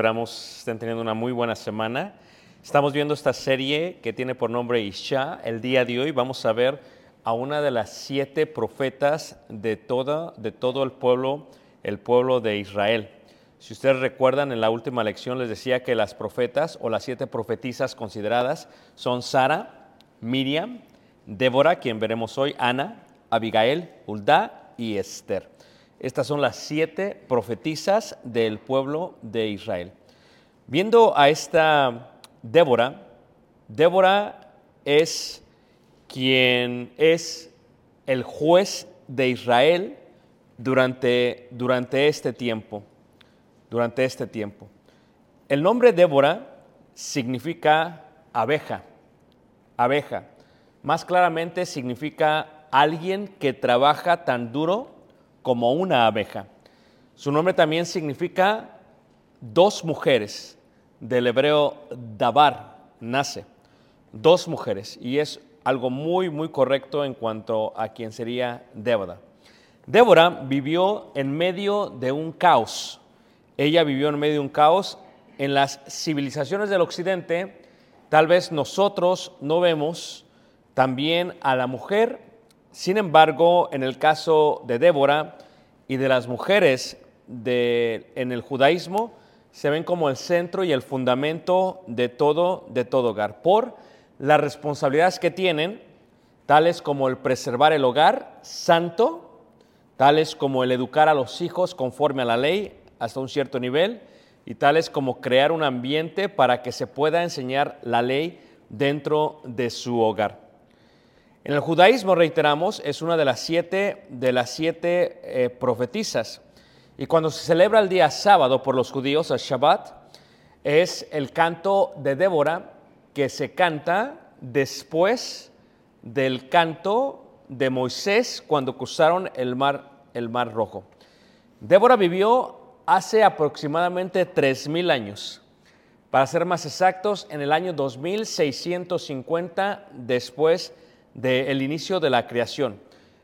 esperamos estén teniendo una muy buena semana. Estamos viendo esta serie que tiene por nombre Isha. El día de hoy vamos a ver a una de las siete profetas de, toda, de todo el pueblo, el pueblo de Israel. Si ustedes recuerdan, en la última lección les decía que las profetas o las siete profetisas consideradas son Sara, Miriam, Débora, quien veremos hoy, Ana, Abigail, Hulda y Esther. Estas son las siete profetisas del pueblo de Israel. Viendo a esta Débora, Débora es quien es el juez de Israel durante, durante este tiempo. Durante este tiempo. El nombre Débora significa abeja, abeja. Más claramente significa alguien que trabaja tan duro como una abeja. Su nombre también significa dos mujeres, del hebreo dabar, nace, dos mujeres, y es algo muy, muy correcto en cuanto a quien sería Débora. Débora vivió en medio de un caos. Ella vivió en medio de un caos. En las civilizaciones del occidente, tal vez nosotros no vemos también a la mujer sin embargo, en el caso de Débora y de las mujeres en el judaísmo, se ven como el centro y el fundamento de todo, de todo hogar, por las responsabilidades que tienen, tales como el preservar el hogar santo, tales como el educar a los hijos conforme a la ley hasta un cierto nivel, y tales como crear un ambiente para que se pueda enseñar la ley dentro de su hogar. En el judaísmo, reiteramos, es una de las siete, de las siete eh, profetisas. Y cuando se celebra el día sábado por los judíos, el Shabbat, es el canto de Débora que se canta después del canto de Moisés cuando cruzaron el mar, el mar Rojo. Débora vivió hace aproximadamente 3.000 años. Para ser más exactos, en el año 2650 después del inicio de la creación.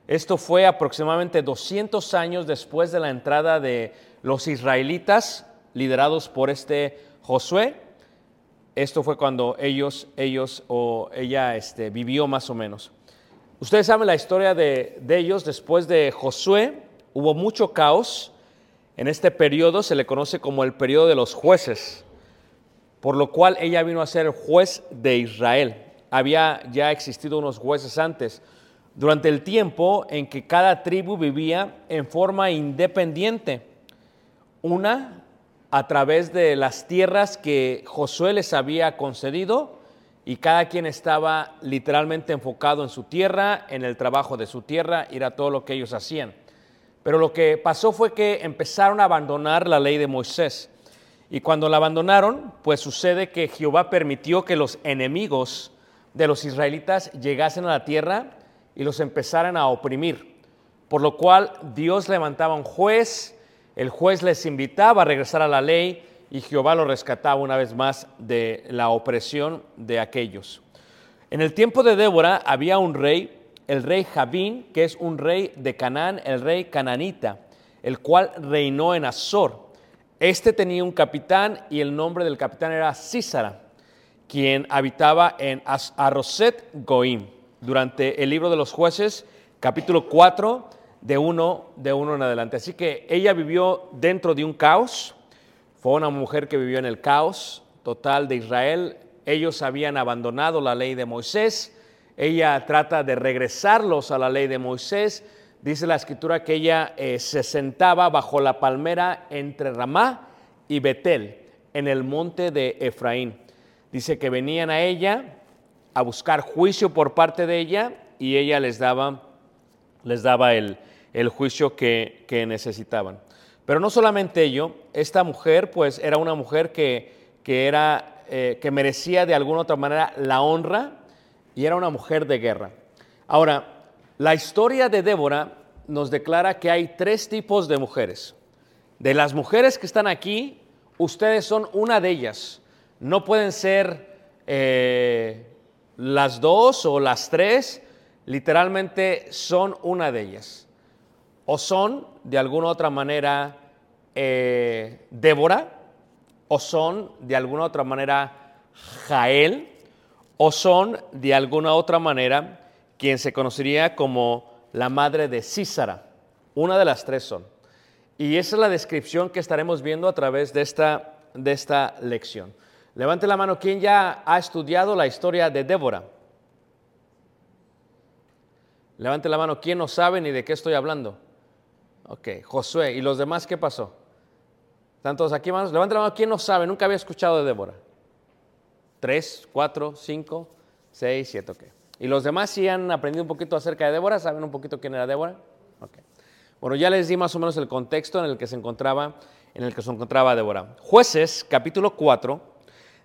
Esto fue aproximadamente 200 años después de la entrada de los israelitas, liderados por este Josué. Esto fue cuando ellos, ellos o ella este, vivió más o menos. Ustedes saben la historia de, de ellos. Después de Josué hubo mucho caos. En este periodo se le conoce como el periodo de los jueces, por lo cual ella vino a ser juez de Israel había ya existido unos jueces antes, durante el tiempo en que cada tribu vivía en forma independiente, una a través de las tierras que Josué les había concedido y cada quien estaba literalmente enfocado en su tierra, en el trabajo de su tierra, era todo lo que ellos hacían. Pero lo que pasó fue que empezaron a abandonar la ley de Moisés. Y cuando la abandonaron, pues sucede que Jehová permitió que los enemigos de los israelitas llegasen a la tierra y los empezaran a oprimir. Por lo cual Dios levantaba un juez, el juez les invitaba a regresar a la ley y Jehová los rescataba una vez más de la opresión de aquellos. En el tiempo de Débora había un rey, el rey Javín, que es un rey de Canaán, el rey cananita, el cual reinó en Azor. Este tenía un capitán y el nombre del capitán era Císara, quien habitaba en Arroset Goim. Durante el libro de los jueces, capítulo 4, de uno, de uno en adelante. Así que ella vivió dentro de un caos, fue una mujer que vivió en el caos total de Israel. Ellos habían abandonado la ley de Moisés. Ella trata de regresarlos a la ley de Moisés. Dice la escritura que ella eh, se sentaba bajo la palmera entre Ramá y Betel, en el monte de Efraín. Dice que venían a ella a buscar juicio por parte de ella y ella les daba, les daba el, el juicio que, que necesitaban. Pero no solamente ello, esta mujer pues era una mujer que, que, era, eh, que merecía de alguna otra manera la honra y era una mujer de guerra. Ahora, la historia de Débora nos declara que hay tres tipos de mujeres. De las mujeres que están aquí, ustedes son una de ellas. No pueden ser eh, las dos o las tres, literalmente son una de ellas o son de alguna otra manera eh, Débora, o son de alguna otra manera Jael, o son de alguna otra manera quien se conocería como la madre de Císara. Una de las tres son. Y esa es la descripción que estaremos viendo a través de esta, de esta lección. Levante la mano quien ya ha estudiado la historia de Débora. Levante la mano quien no sabe ni de qué estoy hablando. Ok, Josué. ¿Y los demás qué pasó? ¿Están todos aquí, hermanos? Levanten la mano. ¿Quién no sabe? Nunca había escuchado de Débora. Tres, cuatro, cinco, seis, siete, ok. ¿Y los demás sí han aprendido un poquito acerca de Débora? ¿Saben un poquito quién era Débora? Ok. Bueno, ya les di más o menos el contexto en el que se encontraba, en el que se encontraba Débora. Jueces, capítulo 4,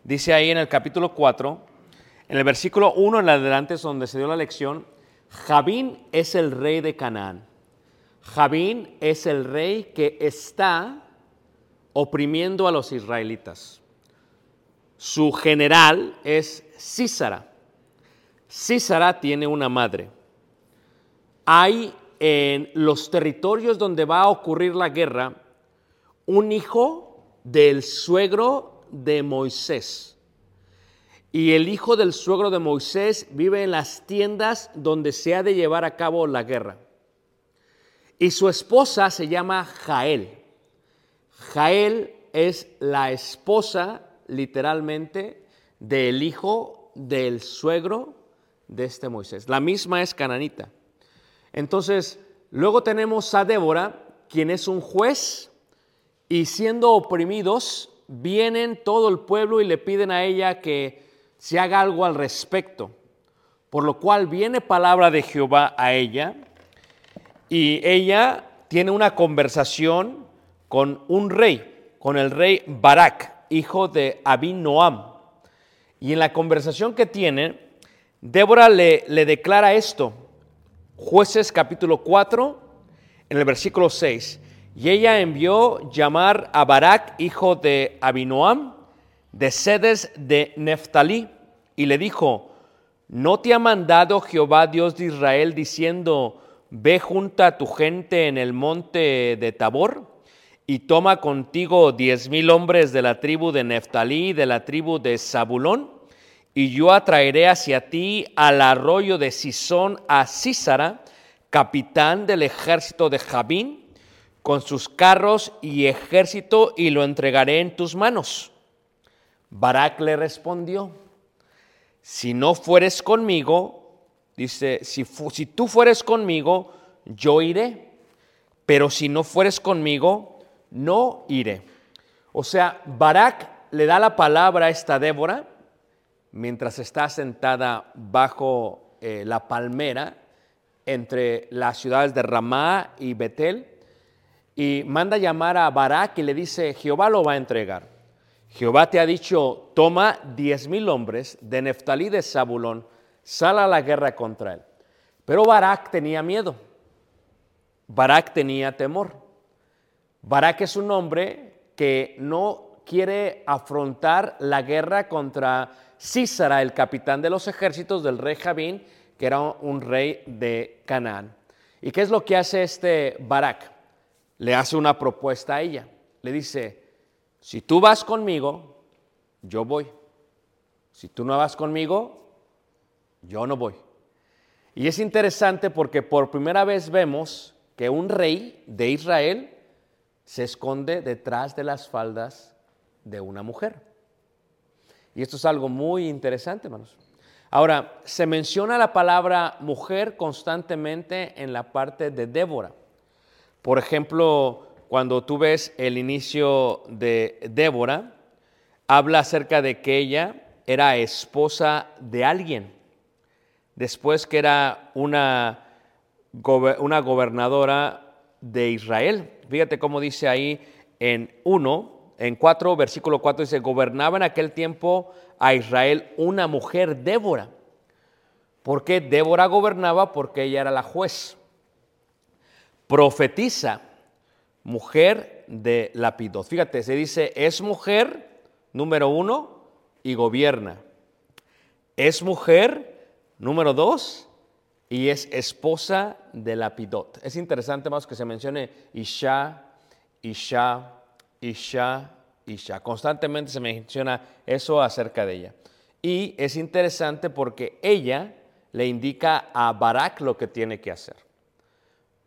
dice ahí en el capítulo 4, en el versículo 1 en adelante es donde se dio la lección, Javín es el rey de Canaán. Javín es el rey que está oprimiendo a los israelitas. Su general es Císara. Císara tiene una madre. Hay en los territorios donde va a ocurrir la guerra un hijo del suegro de Moisés. Y el hijo del suegro de Moisés vive en las tiendas donde se ha de llevar a cabo la guerra. Y su esposa se llama Jael. Jael es la esposa, literalmente, del hijo del suegro de este Moisés. La misma es cananita. Entonces, luego tenemos a Débora, quien es un juez, y siendo oprimidos, vienen todo el pueblo y le piden a ella que se haga algo al respecto. Por lo cual viene palabra de Jehová a ella y ella tiene una conversación con un rey, con el rey Barak, hijo de Abinoam. Y en la conversación que tiene, Débora le, le declara esto, jueces capítulo 4, en el versículo 6. Y ella envió llamar a Barak, hijo de Abinoam, de sedes de Neftalí, y le dijo, ¿no te ha mandado Jehová Dios de Israel diciendo, ve junta a tu gente en el monte de Tabor y toma contigo diez mil hombres de la tribu de Neftalí y de la tribu de Zabulón, y yo atraeré hacia ti al arroyo de Sisón a Císara, capitán del ejército de Jabín, con sus carros y ejército, y lo entregaré en tus manos. Barak le respondió, si no fueres conmigo, Dice, si, tú fueres conmigo, yo iré, pero si no fueres conmigo, no iré. O sea, Barak le da la palabra a esta Débora mientras está sentada bajo eh, la palmera entre las ciudades de Ramá y Betel. Y manda llamar a Barak y le dice, Jehová lo va a entregar. Jehová te ha dicho, toma diez mil hombres de Neftalí de Zabulón, sal a la guerra contra él. Pero Barak tenía miedo. Barak tenía temor. Barak es un hombre que no quiere afrontar la guerra contra Císara, el capitán de los ejércitos del rey Jabín, que era un rey de Canaán. ¿Y qué es lo que hace este Barak? Le hace una propuesta a ella. Le dice, si tú vas conmigo, yo voy. Si tú no vas conmigo, yo no voy. Y es interesante porque por primera vez vemos que un rey de Israel se esconde detrás de las faldas de una mujer. Y esto es algo muy interesante, hermanos. Ahora, se menciona la palabra mujer constantemente en la parte de Débora. Por ejemplo, cuando tú ves el inicio de Débora, habla acerca de que ella era esposa de alguien, después que era una, una gobernadora de Israel. Fíjate cómo dice ahí en 1, en 4, versículo 4 dice, gobernaba en aquel tiempo a Israel una mujer Débora. ¿Por qué Débora gobernaba? Porque ella era la juez. Profetiza, mujer de Lapidot. Fíjate, se dice, es mujer, número uno, y gobierna. Es mujer, número dos, y es esposa de Lapidot. Es interesante más que se mencione Isha, Isha, Isha, Isha. Constantemente se menciona eso acerca de ella. Y es interesante porque ella le indica a Barak lo que tiene que hacer.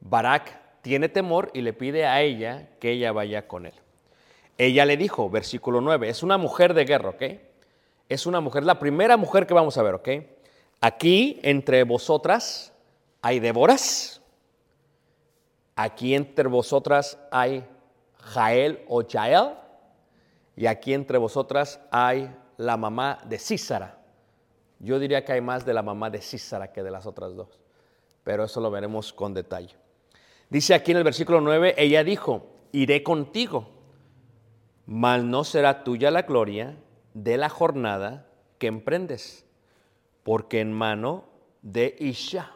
Barak tiene temor y le pide a ella que ella vaya con él. Ella le dijo, versículo 9, es una mujer de guerra, ¿ok? Es una mujer, la primera mujer que vamos a ver, ¿ok? Aquí entre vosotras hay Déboras, aquí entre vosotras hay Jael o Jael, y aquí entre vosotras hay la mamá de Císara. Yo diría que hay más de la mamá de Císara que de las otras dos, pero eso lo veremos con detalle. Dice aquí en el versículo 9, ella dijo, iré contigo, mal no será tuya la gloria de la jornada que emprendes, porque en mano de Isha.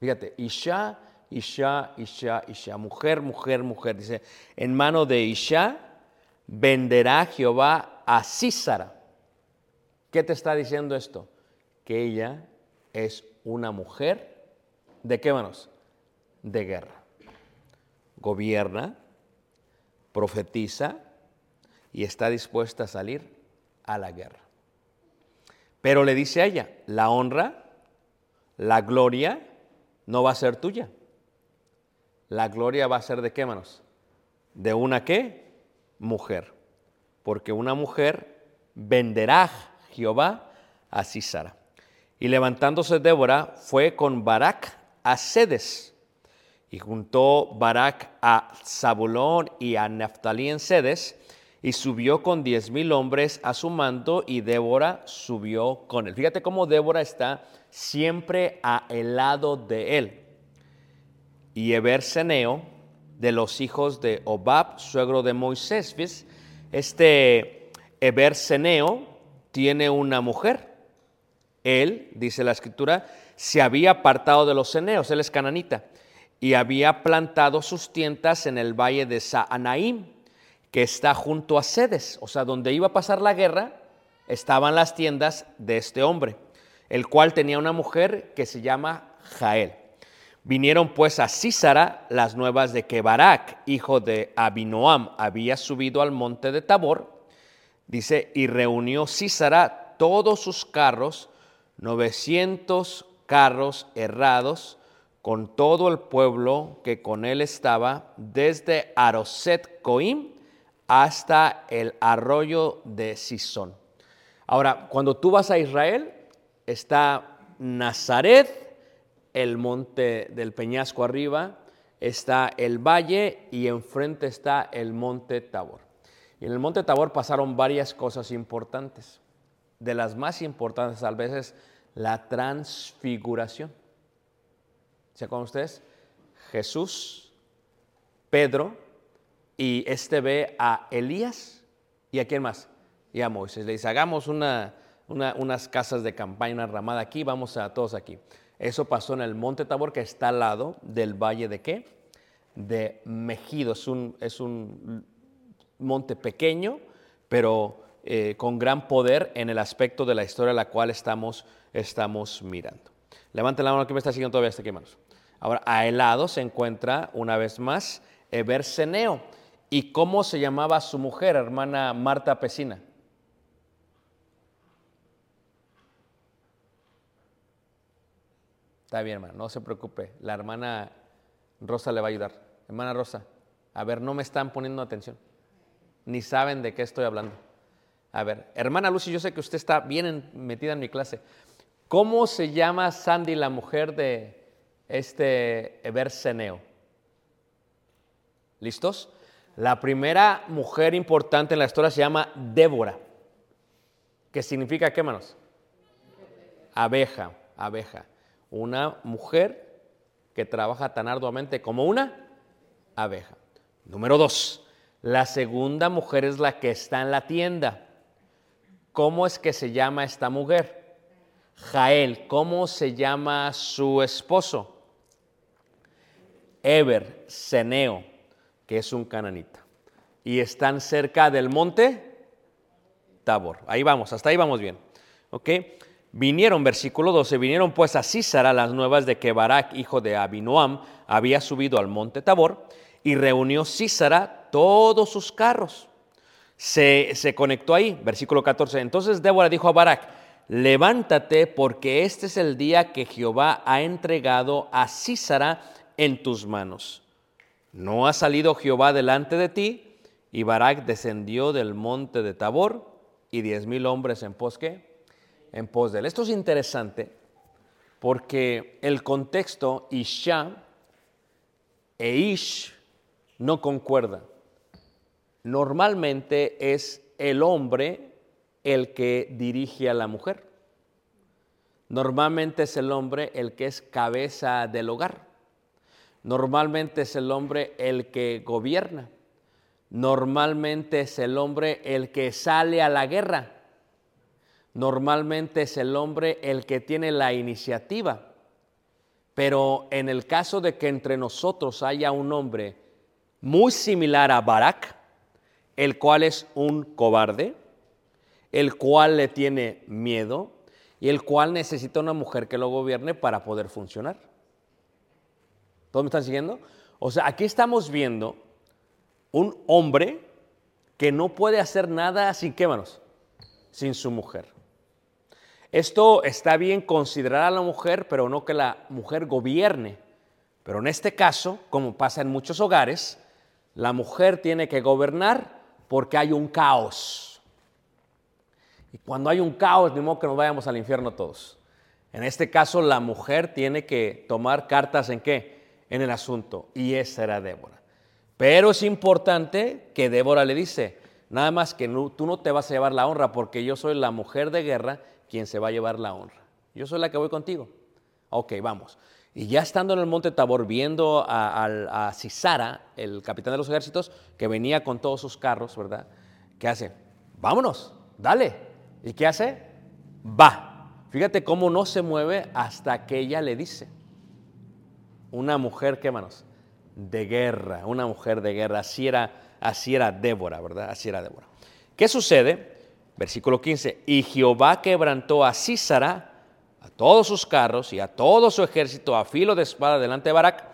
Fíjate, Isha, Isha, Isha, Isha, mujer, mujer, mujer. Dice, en mano de Isha venderá Jehová a Císara. ¿Qué te está diciendo esto? Que ella es una mujer, ¿de qué manos? De guerra. Gobierna, profetiza y está dispuesta a salir a la guerra. Pero le dice a ella, la honra, la gloria no va a ser tuya. La gloria va a ser de qué manos? De una qué? mujer, porque una mujer venderá Jehová a Císara. Y levantándose Débora fue con Barak a Sedes. Y juntó Barak a Zabulón y a Neftalí en Sedes, y subió con diez mil hombres a su mando, y Débora subió con él. Fíjate cómo Débora está siempre a el lado de él. Y Eber Seneo, de los hijos de Obab, suegro de Moisés. Este Eber Seneo tiene una mujer. Él, dice la escritura, se había apartado de los ceneos, él es cananita, y había plantado sus tiendas en el valle de Saanaim, que está junto a Sedes, o sea, donde iba a pasar la guerra, estaban las tiendas de este hombre, el cual tenía una mujer que se llama Jael. Vinieron pues a Císara las nuevas de que Barak, hijo de Abinoam, había subido al monte de Tabor. Dice, y reunió Císara todos sus carros, 900 carros errados, con todo el pueblo que con él estaba, desde Aroset Coim hasta el arroyo de Sison. Ahora, cuando tú vas a Israel, está Nazaret, el monte del Peñasco arriba, está el valle y enfrente está el monte Tabor. Y en el monte Tabor pasaron varias cosas importantes. De las más importantes a veces, la transfiguración. ¿Se acuerdan ustedes? Jesús Pedro, y este ve a Elías y a quién más? Y a Moisés. Le dice, hagamos una, unas casas de campaña, una ramada aquí, vamos a todos aquí. Eso pasó en el Monte Tabor, que está al lado del valle de qué? De Mejido. Es un, es un monte pequeño, pero eh, con gran poder en el aspecto de la historia a la cual estamos, estamos mirando. Levanten la mano que me está siguiendo todavía hasta aquí, manos. Ahora, a el lado se encuentra una vez más Eberseneo. ¿Y cómo se llamaba su mujer, hermana Marta Pesina? Está bien, hermano, no se preocupe. La hermana Rosa le va a ayudar. Hermana Rosa, a ver, no me están poniendo atención. Ni saben de qué estoy hablando. A ver, hermana Lucy, yo sé que usted está bien metida en mi clase. ¿Cómo se llama Sandy, la mujer de este Eberseneo? ¿Listos? La primera mujer importante en la historia se llama Débora, ¿Qué significa qué manos? Abeja, abeja. Una mujer que trabaja tan arduamente como una abeja. Número dos, la segunda mujer es la que está en la tienda. ¿Cómo es que se llama esta mujer? Jael. ¿Cómo se llama su esposo? Eber, Seneo, que es un cananita. Y están cerca del monte Tabor. Ahí vamos, hasta ahí vamos bien. ¿Ok? Vinieron, versículo 12, vinieron pues a Císara las nuevas de que Barak, hijo de Abinoam, había subido al monte Tabor y reunió Císara todos sus carros se, conectó ahí, versículo 14. Entonces Débora dijo a Barak, levántate porque este es el día que Jehová ha entregado a Císara en tus manos. No ha salido Jehová delante de ti. Y Barak descendió del monte de Tabor y diez mil hombres en pos En pos de él. Esto es interesante porque el contexto Isha e Ish no concuerdan normalmente es el hombre el que dirige a la mujer. Normalmente es el hombre el que es cabeza del hogar. Normalmente es el hombre el que gobierna. Normalmente es el hombre el que sale a la guerra. Normalmente es el hombre el que tiene la iniciativa. Pero en el caso de que entre nosotros haya un hombre muy similar a Barak, el cual es un cobarde, el cual le tiene miedo y el cual necesita una mujer que lo gobierne para poder funcionar. ¿Todos me están siguiendo? O sea, aquí estamos viendo un hombre que no puede hacer nada sin qué manos, sin su mujer. Esto está bien considerar a la mujer, pero no que la mujer gobierne. Pero en este caso, como pasa en muchos hogares, la mujer tiene que gobernar porque hay un caos. Y cuando hay un caos, ni modo que nos vayamos al infierno todos. En este caso, la mujer tiene que tomar cartas en qué? En el asunto. Y esa era Débora. Pero es importante que Débora le dice, nada más que tú no te vas a llevar la honra porque yo soy la mujer de guerra quien se va a llevar la honra. Yo soy la que voy contigo. Ok, vamos. Y ya estando en el monte Tabor, viendo a, Cisara, el capitán de los ejércitos, que venía con todos sus carros, ¿verdad? ¿Qué hace? Vámonos, dale. ¿Y qué hace? Va. Fíjate cómo no se mueve hasta que ella le dice. Una mujer, ¿qué manos? De guerra, una mujer de guerra. Así era, así era Débora, ¿verdad? Así era Débora. ¿Qué sucede? Versículo 15. Y Jehová quebrantó a Císara a todos sus carros y a todo su ejército a filo de espada delante de Barak.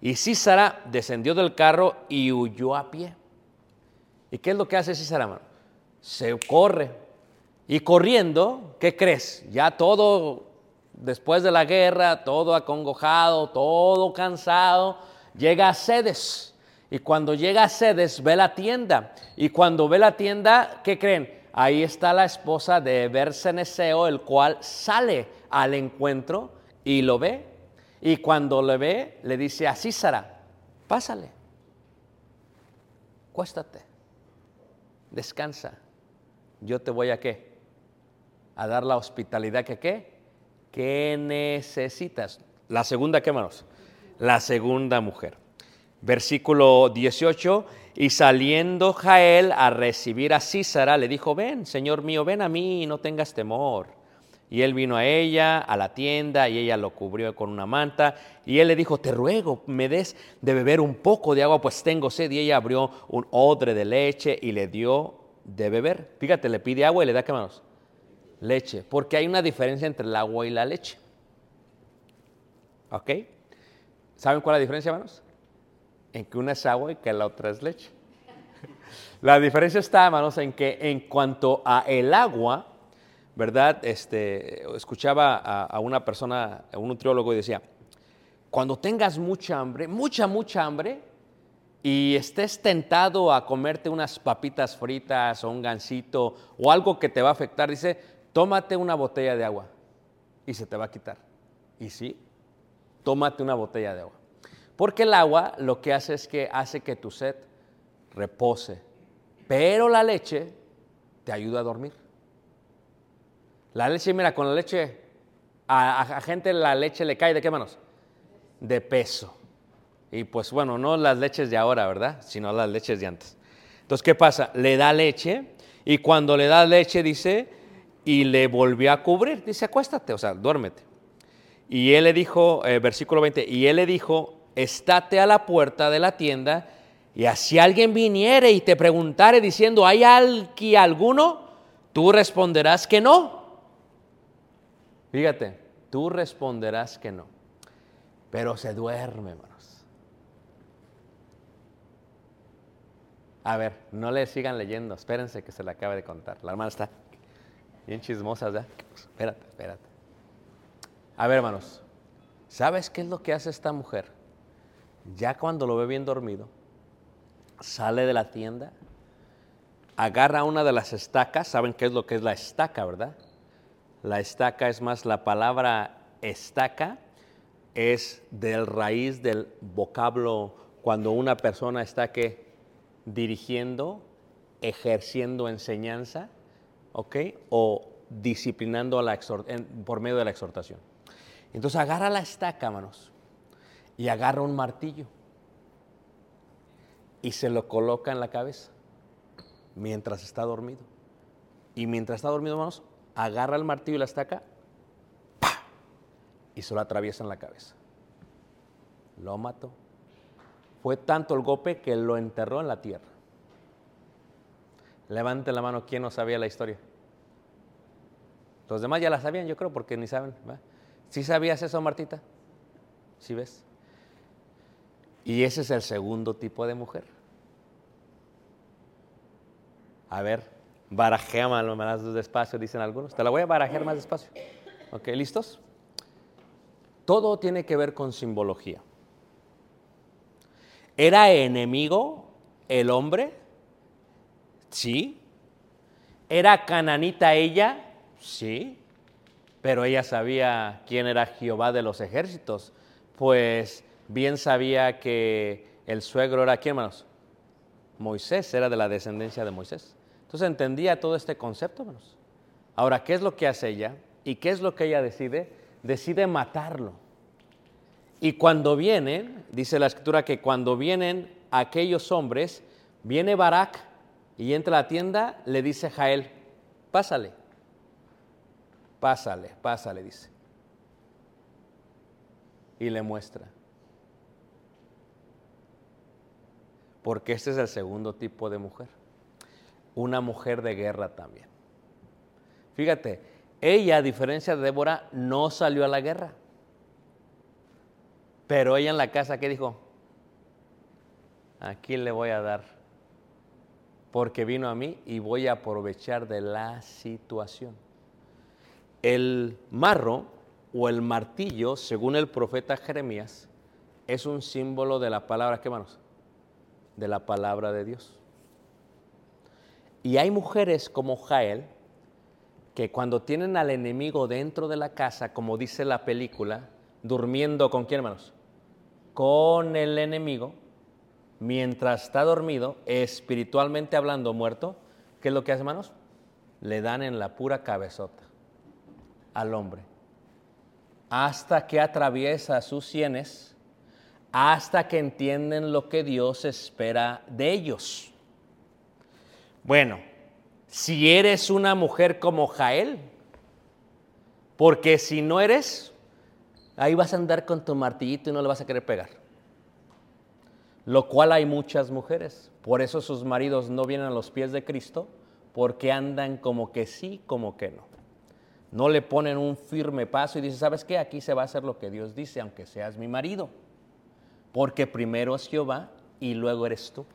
Y Císara descendió del carro y huyó a pie. ¿Y qué es lo que hace Císara, Se corre. Y corriendo, ¿qué crees? Ya todo, después de la guerra, todo acongojado, todo cansado, llega a Sedes. Y cuando llega a Sedes, ve la tienda. Y cuando ve la tienda, ¿qué creen? Ahí está la esposa de Berseneseo, el cual sale al encuentro y lo ve. Y cuando le ve, le dice a Císara, pásale, cuéstate, descansa. Yo te voy a qué? A dar la hospitalidad que qué? ¿Qué necesitas? La segunda, ¿qué manos? La segunda mujer. Versículo 18, y saliendo Jael a recibir a Císara, le dijo, ven, Señor mío, ven a mí no tengas temor. Y él vino a ella, a la tienda, y ella lo cubrió con una manta. Y él le dijo, te ruego, me des de beber un poco de agua, pues tengo sed. Y ella abrió un odre de leche y le dio de beber. Fíjate, le pide agua y le da, ¿qué manos? Leche. Porque hay una diferencia entre el agua y la leche. ¿Ok? ¿Saben cuál es la diferencia, hermanos? En que una es agua y que la otra es leche. La diferencia está, hermanos, en que en cuanto a el agua, ¿verdad? Este, escuchaba a, a una persona, a un nutriólogo, y decía, cuando tengas mucha hambre, mucha, mucha hambre, y estés tentado a comerte unas papitas fritas o un gansito o algo que te va a afectar, dice, tómate una botella de agua y se te va a quitar. Y sí, tómate una botella de agua. Porque el agua lo que hace es que hace que tu sed repose. Pero la leche te ayuda a dormir. La leche, mira, con la leche, a, a, gente la leche le cae de qué manos? De peso. Y pues bueno, no las leches de ahora, ¿verdad? Sino las leches de antes. Entonces, ¿qué pasa? Le da leche y cuando le da leche dice, y le volvió a cubrir, dice, acuéstate, o sea, duérmete. Y él le dijo, eh, versículo 20, y él le dijo, estate a la puerta de la tienda y así alguien viniere y te preguntare diciendo, ¿hay aquí alguno? Tú responderás que no. Fíjate, tú responderás que no. Pero se duerme, hermanos. A ver, no le sigan leyendo, espérense que se le acabe de contar. La hermana está bien chismosa, ¿ya? Espérate, espérate. A ver, hermanos, ¿sabes qué es lo que hace esta mujer? Ya cuando lo ve bien dormido, sale de la tienda, agarra una de las estacas, ¿saben qué es lo que es la estaca, verdad? La estaca es más, la palabra estaca es del raíz del vocablo cuando una persona está que dirigiendo, ejerciendo enseñanza, ¿ok? O disciplinando a la por medio de la exhortación. Entonces agarra la estaca, manos, y agarra un martillo y se lo coloca en la cabeza mientras está dormido. Y mientras está dormido, manos, agarra el martillo y la estaca y se lo atraviesa en la cabeza. Lo mató. Fue tanto el golpe que lo enterró en la tierra. Levante la mano, ¿quién no sabía la historia? Los demás ya la sabían, yo creo, porque ni saben. ¿Sí sabías eso, Martita? ¿Sí ves? Y ese es el segundo tipo de mujer. A ver, barajéamelo más despacio, dicen algunos. Te la voy a barajear más despacio. ¿Ok? ¿Listos? Todo tiene que ver con simbología. ¿Era enemigo el hombre? Sí. ¿Era cananita ella? Sí. Pero ella sabía quién era Jehová de los ejércitos, pues bien sabía que el suegro era quién, hermanos? Moisés, era de la descendencia de Moisés. Entonces entendía todo este concepto, hermanos. Ahora, ¿qué es lo que hace ella? ¿Y qué es lo que ella decide? Decide matarlo. Y cuando vienen, dice la escritura que cuando vienen aquellos hombres, viene Barak y entra a la tienda, le dice Jael, pásale pásale, pásale, dice. Y le muestra. Porque este es el segundo tipo de mujer. Una mujer de guerra también. Fíjate, ella, a diferencia de Débora, no salió a la guerra. Pero ella en la casa, ¿qué dijo? Aquí le voy a dar. Porque vino a mí y voy a aprovechar de la situación. El marro o el martillo, según el profeta Jeremías, es un símbolo de la palabra, ¿qué manos? De la palabra de Dios. Y hay mujeres como Jael que cuando tienen al enemigo dentro de la casa, como dice la película, durmiendo con quién, hermanos? Con el enemigo, mientras está dormido, espiritualmente hablando, muerto, ¿qué es lo que hace, hermanos? Le dan en la pura cabezota al hombre, hasta que atraviesa sus sienes, hasta que entienden lo que Dios espera de ellos. Bueno, si eres una mujer como Jael, porque si no eres, ahí vas a andar con tu martillito y no le vas a querer pegar. Lo cual hay muchas mujeres. Por eso sus maridos no vienen a los pies de Cristo, porque andan como que sí, como que no. No le ponen un firme paso y dicen, ¿sabes qué? Aquí se va a hacer lo que Dios dice, aunque seas mi marido. Porque primero es Jehová y luego eres tú.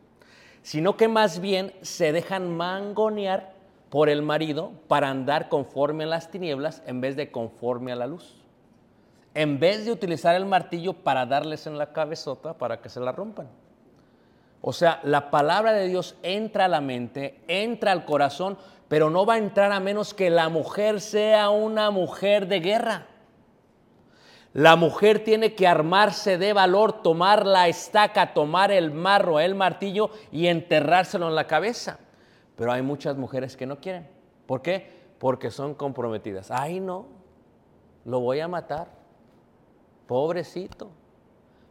Sino que más bien se dejan mangonear por el marido para andar conforme a las tinieblas en vez de conforme a la luz. En vez de utilizar el martillo para darles en la cabezota para que se la rompan. O sea, la palabra de Dios entra a la mente, entra al corazón, pero no va a entrar a menos que la mujer sea una mujer de guerra. La mujer tiene que armarse de valor, tomar la estaca, tomar el marro, el martillo y enterrárselo en la cabeza. Pero hay muchas mujeres que no quieren. ¿Por qué? Porque son comprometidas. Ay, no, lo voy a matar. Pobrecito.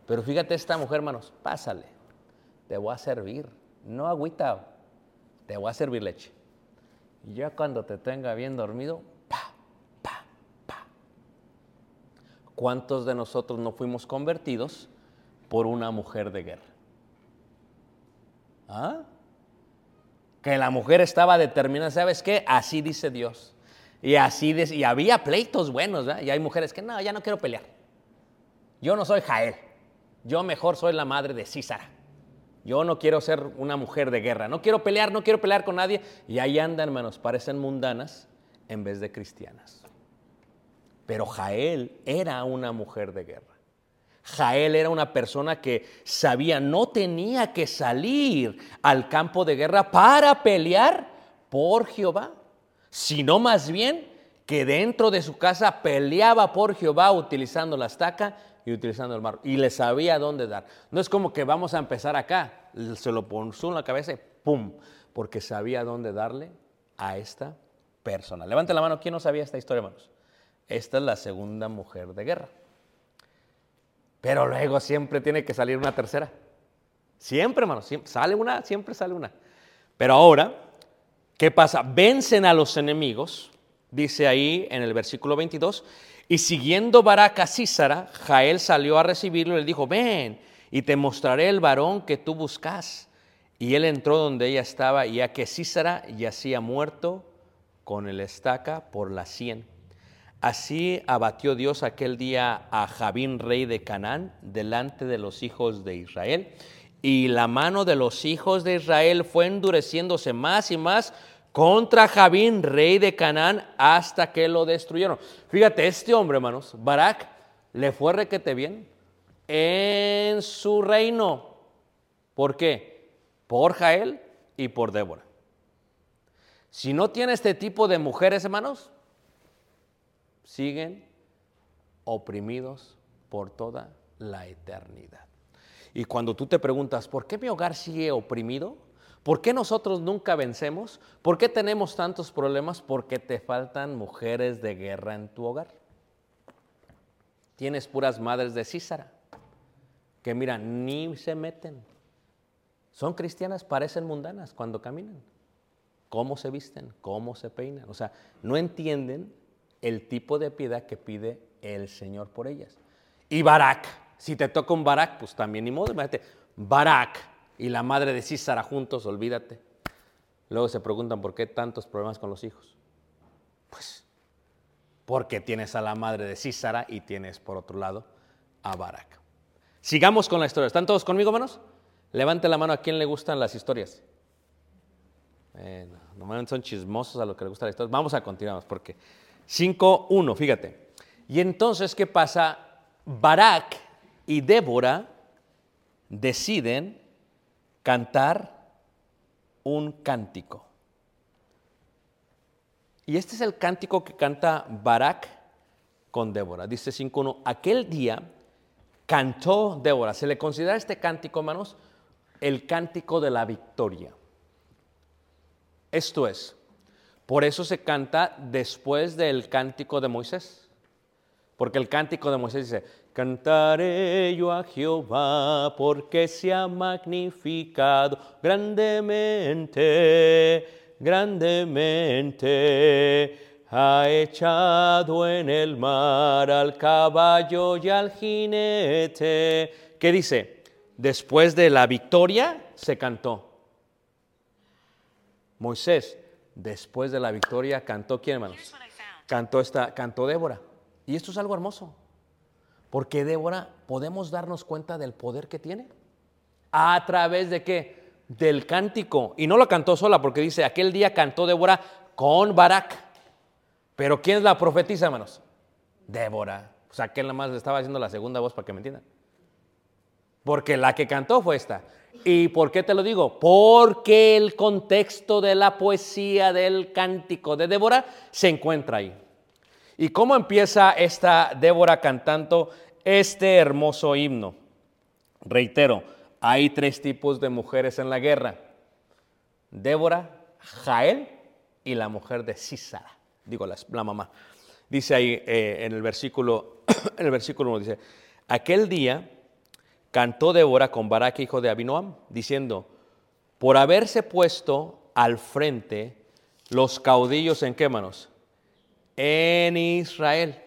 Pero fíjate esta mujer, hermanos, pásale. Te voy a servir. No agüita, te voy a servir leche. Y ya cuando te tenga bien dormido, pa, pa, pa. ¿Cuántos de nosotros no fuimos convertidos por una mujer de guerra? ¿Ah? Que la mujer estaba determinada, ¿sabes qué? Así dice Dios. Y así y había pleitos buenos. Y hay mujeres que no, ya no quiero pelear. Yo no soy Jael. Yo mejor soy la madre de Císara. Yo no quiero ser una mujer de guerra, no quiero pelear, no quiero pelear con nadie. Y ahí andan, hermanos, parecen mundanas en vez de cristianas. Pero Jael era una mujer de guerra. Jael era una persona que sabía, no tenía que salir al campo de guerra para pelear por Jehová, sino más bien que dentro de su casa peleaba por Jehová utilizando la estaca y utilizando el mar. Y le sabía dónde dar. No es como que vamos a empezar acá se lo puso en la cabeza y ¡pum! Porque sabía dónde darle a esta persona. Levante la mano, ¿quién no sabía esta historia, hermanos? Esta es la segunda mujer de guerra. Pero luego siempre tiene que salir una tercera. Siempre, hermanos, sale una, siempre sale una. Pero ahora, ¿qué pasa? Vencen a los enemigos, dice ahí en el versículo 22, y siguiendo Barak a Jael salió a recibirlo y le dijo, ven, y te mostraré el varón que tú buscas. Y él entró donde ella estaba, y a que Císara yacía muerto con el estaca por la sien. Así abatió Dios aquel día a Jabín, rey de Canaán, delante de los hijos de Israel. Y la mano de los hijos de Israel fue endureciéndose más y más contra Jabín, rey de Canaán, hasta que lo destruyeron. Fíjate, este hombre, hermanos, Barak, le fue requete bien en su reino. ¿Por qué? Por Jael y por Débora. Si no tiene este tipo de mujeres, hermanos, siguen oprimidos por toda la eternidad. Y cuando tú te preguntas, ¿por qué mi hogar sigue oprimido? ¿Por qué nosotros nunca vencemos? ¿Por qué tenemos tantos problemas? Porque te faltan mujeres de guerra en tu hogar. Tienes puras madres de Císara que mira, ni se meten. Son cristianas, parecen mundanas cuando caminan. Cómo se visten, cómo se peinan. O sea, no entienden el tipo de piedad que pide el Señor por ellas. Y Barak, si te toca un Barak, pues también ni modo, imagínate, Barak y la madre de Císara juntos, olvídate. Luego se preguntan por qué tantos problemas con los hijos. Pues porque tienes a la madre de Císara y tienes por otro lado a Barak. Sigamos con la historia. ¿Están todos conmigo, hermanos? Levante la mano a quien le gustan las historias. normalmente son chismosos a los que les gusta la historia. Vamos a continuar porque 5.1, fíjate. Y entonces, ¿qué pasa? Barak y Débora deciden cantar un cántico. Y este es el cántico que canta Barak con Débora. Dice 5.1, aquel día cantó Débora. Se le considera este cántico, hermanos, el cántico de la victoria. Esto es, por eso se canta después del cántico de Moisés. Porque el cántico de Moisés dice, Cantaré yo a Jehová porque se ha magnificado grandemente, grandemente. Ha echado en el mar al caballo y al jinete. ¿Qué dice? Después de la victoria se cantó. Moisés, después de la victoria, cantó quién, hermanos? Cantó esta, cantó Débora. Y esto es algo hermoso. Porque Débora podemos darnos cuenta del poder que tiene. ¿A través de qué? Del cántico. Y no lo cantó sola porque dice, aquel día cantó Débora con Barak. Pero ¿quién es la profetisa, hermanos? Débora. O sea, que él nada más le estaba haciendo la segunda voz para que me entiendan. Porque la que cantó fue esta. ¿Y por qué te lo digo? Porque el contexto de la poesía del cántico de Débora se encuentra ahí. ¿Y cómo empieza esta Débora cantando este hermoso himno? Reitero, hay tres tipos de mujeres en la guerra. Débora, Jael y la mujer de Císara, digo la, mamá. Dice ahí eh, en el versículo, en el versículo 1, dice, aquel día cantó Débora con Barak, hijo de Abinoam, diciendo, por haberse puesto al frente los caudillos en qué manos? En Israel.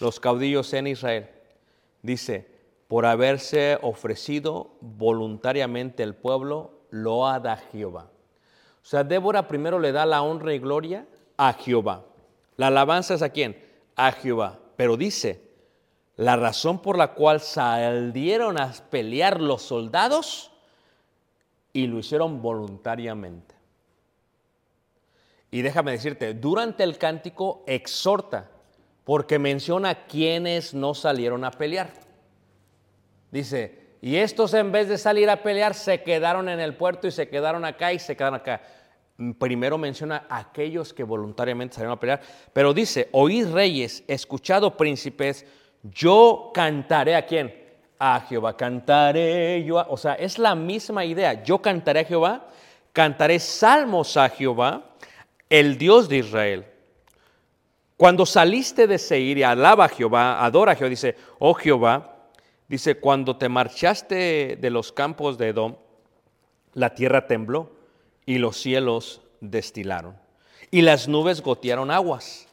Los caudillos en Israel. Dice, por haberse ofrecido voluntariamente el pueblo, lo a Jehová. O sea, Débora primero le da la honra y gloria a Jehová. La alabanza es a quién? A Jehová. Pero dice, la razón por la cual salieron a pelear los soldados y lo hicieron voluntariamente. Y déjame decirte, durante el cántico exhorta, porque menciona quienes no salieron a pelear. Dice, y estos en vez de salir a pelear se quedaron en el puerto y se quedaron acá y se quedaron acá. Primero menciona a aquellos que voluntariamente salieron a pelear, pero dice, oíd reyes, escuchado príncipes, yo cantaré a quién? A Jehová. Cantaré yo, o sea, es la misma idea. Yo cantaré a Jehová, cantaré salmos a Jehová, el Dios de Israel. Cuando saliste de Seir y alaba a Jehová, adora a Jehová, dice, oh Jehová, dice, cuando te marchaste de los campos de Edom, la tierra tembló y los cielos destilaron y las nubes gotearon aguas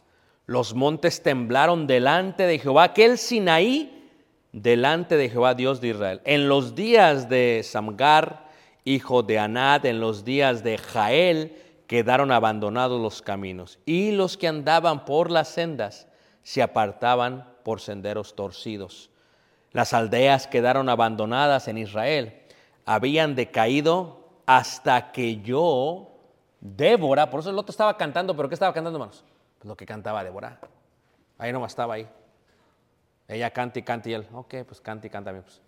los montes temblaron delante de Jehová, aquel Sinaí delante de Jehová Dios de Israel. En los días de Samgar, hijo de Anad, en los días de Jael, quedaron abandonados los caminos, y los que andaban por las sendas se apartaban por senderos torcidos. Las aldeas quedaron abandonadas en Israel, habían decaído hasta que yo, Débora, por eso el otro estaba cantando, pero ¿qué estaba cantando, hermanos? lo que cantaba Débora. Ahí nomás estaba ahí. Ella canta y canta y él, ok, pues canta y canta. Pues.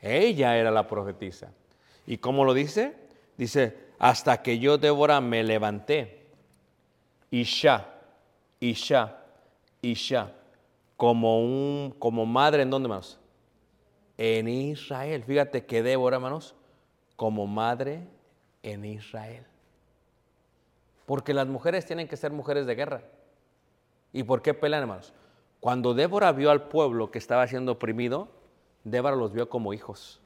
Ella era la profetisa. ¿Y cómo lo dice? Dice, hasta que yo, Débora, me levanté. Isha, Isha, Isha. Como, un, como madre, ¿en dónde, hermanos? En Israel. Fíjate que Débora, hermanos, como madre en Israel. Porque las mujeres tienen que ser mujeres de guerra. ¿Y por qué pelean, hermanos? Cuando Débora vio al pueblo que estaba siendo oprimido, Débora los vio como hijos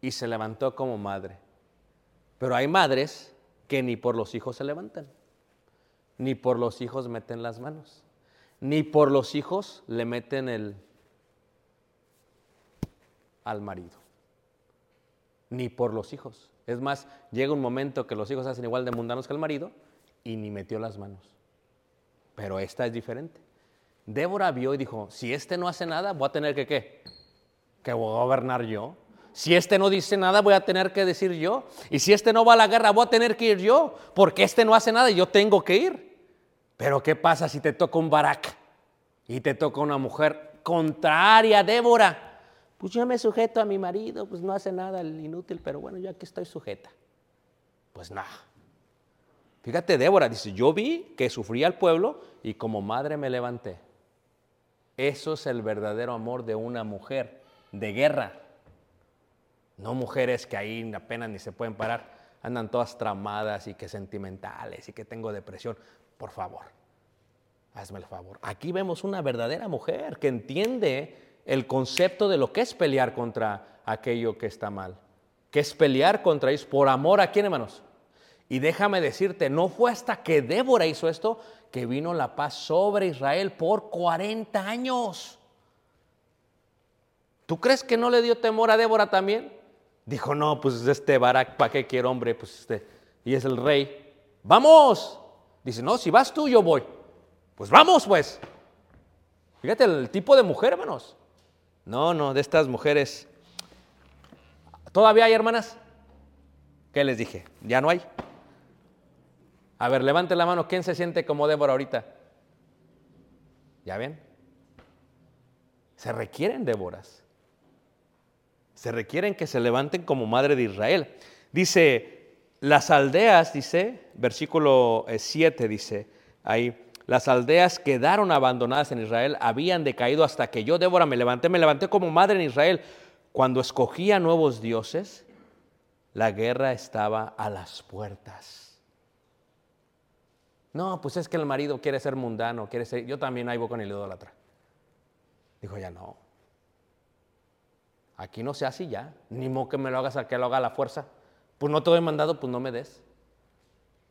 y se levantó como madre. Pero hay madres que ni por los hijos se levantan, ni por los hijos meten las manos, ni por los hijos le meten el al marido, ni por los hijos. Es más, llega un momento que los hijos hacen igual de mundanos que el marido y ni metió las manos. Pero esta es diferente. Débora vio y dijo, si este no hace nada, voy a tener que qué? Que voy a gobernar yo. Si este no dice nada, voy a tener que decir yo. Y si este no va a la guerra, voy a tener que ir yo. Porque este no hace nada y yo tengo que ir. Pero ¿qué pasa si te toca un Barak? Y te toca una mujer contraria Débora. Pues yo me sujeto a mi marido, pues no hace nada el inútil, pero bueno, yo aquí estoy sujeta. Pues nada. Fíjate, Débora dice, yo vi que sufría el pueblo y como madre me levanté. Eso es el verdadero amor de una mujer de guerra. No mujeres que ahí apenas ni se pueden parar, andan todas tramadas y que sentimentales y que tengo depresión. Por favor. Hazme el favor. Aquí vemos una verdadera mujer que entiende el concepto de lo que es pelear contra aquello que está mal, que es pelear contra ellos por amor a quién, hermanos. Y déjame decirte, no fue hasta que Débora hizo esto que vino la paz sobre Israel por 40 años. ¿Tú crees que no le dio temor a Débora también? Dijo, no, pues este Barak, ¿para qué quiero hombre? Pues este, y es el rey. ¡Vamos! Dice, no, si vas tú, yo voy. Pues vamos, pues. Fíjate el tipo de mujer, hermanos. No, no, de estas mujeres. ¿Todavía hay hermanas? ¿Qué les dije? Ya no hay. A ver, levante la mano. ¿Quién se siente como Débora ahorita? ¿Ya ven? Se requieren Déboras. Se requieren que se levanten como madre de Israel. Dice, las aldeas, dice, versículo 7 eh, dice, ahí, las aldeas quedaron abandonadas en Israel, habían decaído hasta que yo, Débora, me levanté, me levanté como madre en Israel. Cuando escogía nuevos dioses, la guerra estaba a las puertas. No, pues es que el marido quiere ser mundano, quiere ser... Yo también ahí voy con el idólatra. Dijo, ya no. Aquí no se hace ya. Ni modo que me lo hagas a que lo haga a la fuerza. Pues no te doy mandado, pues no me des.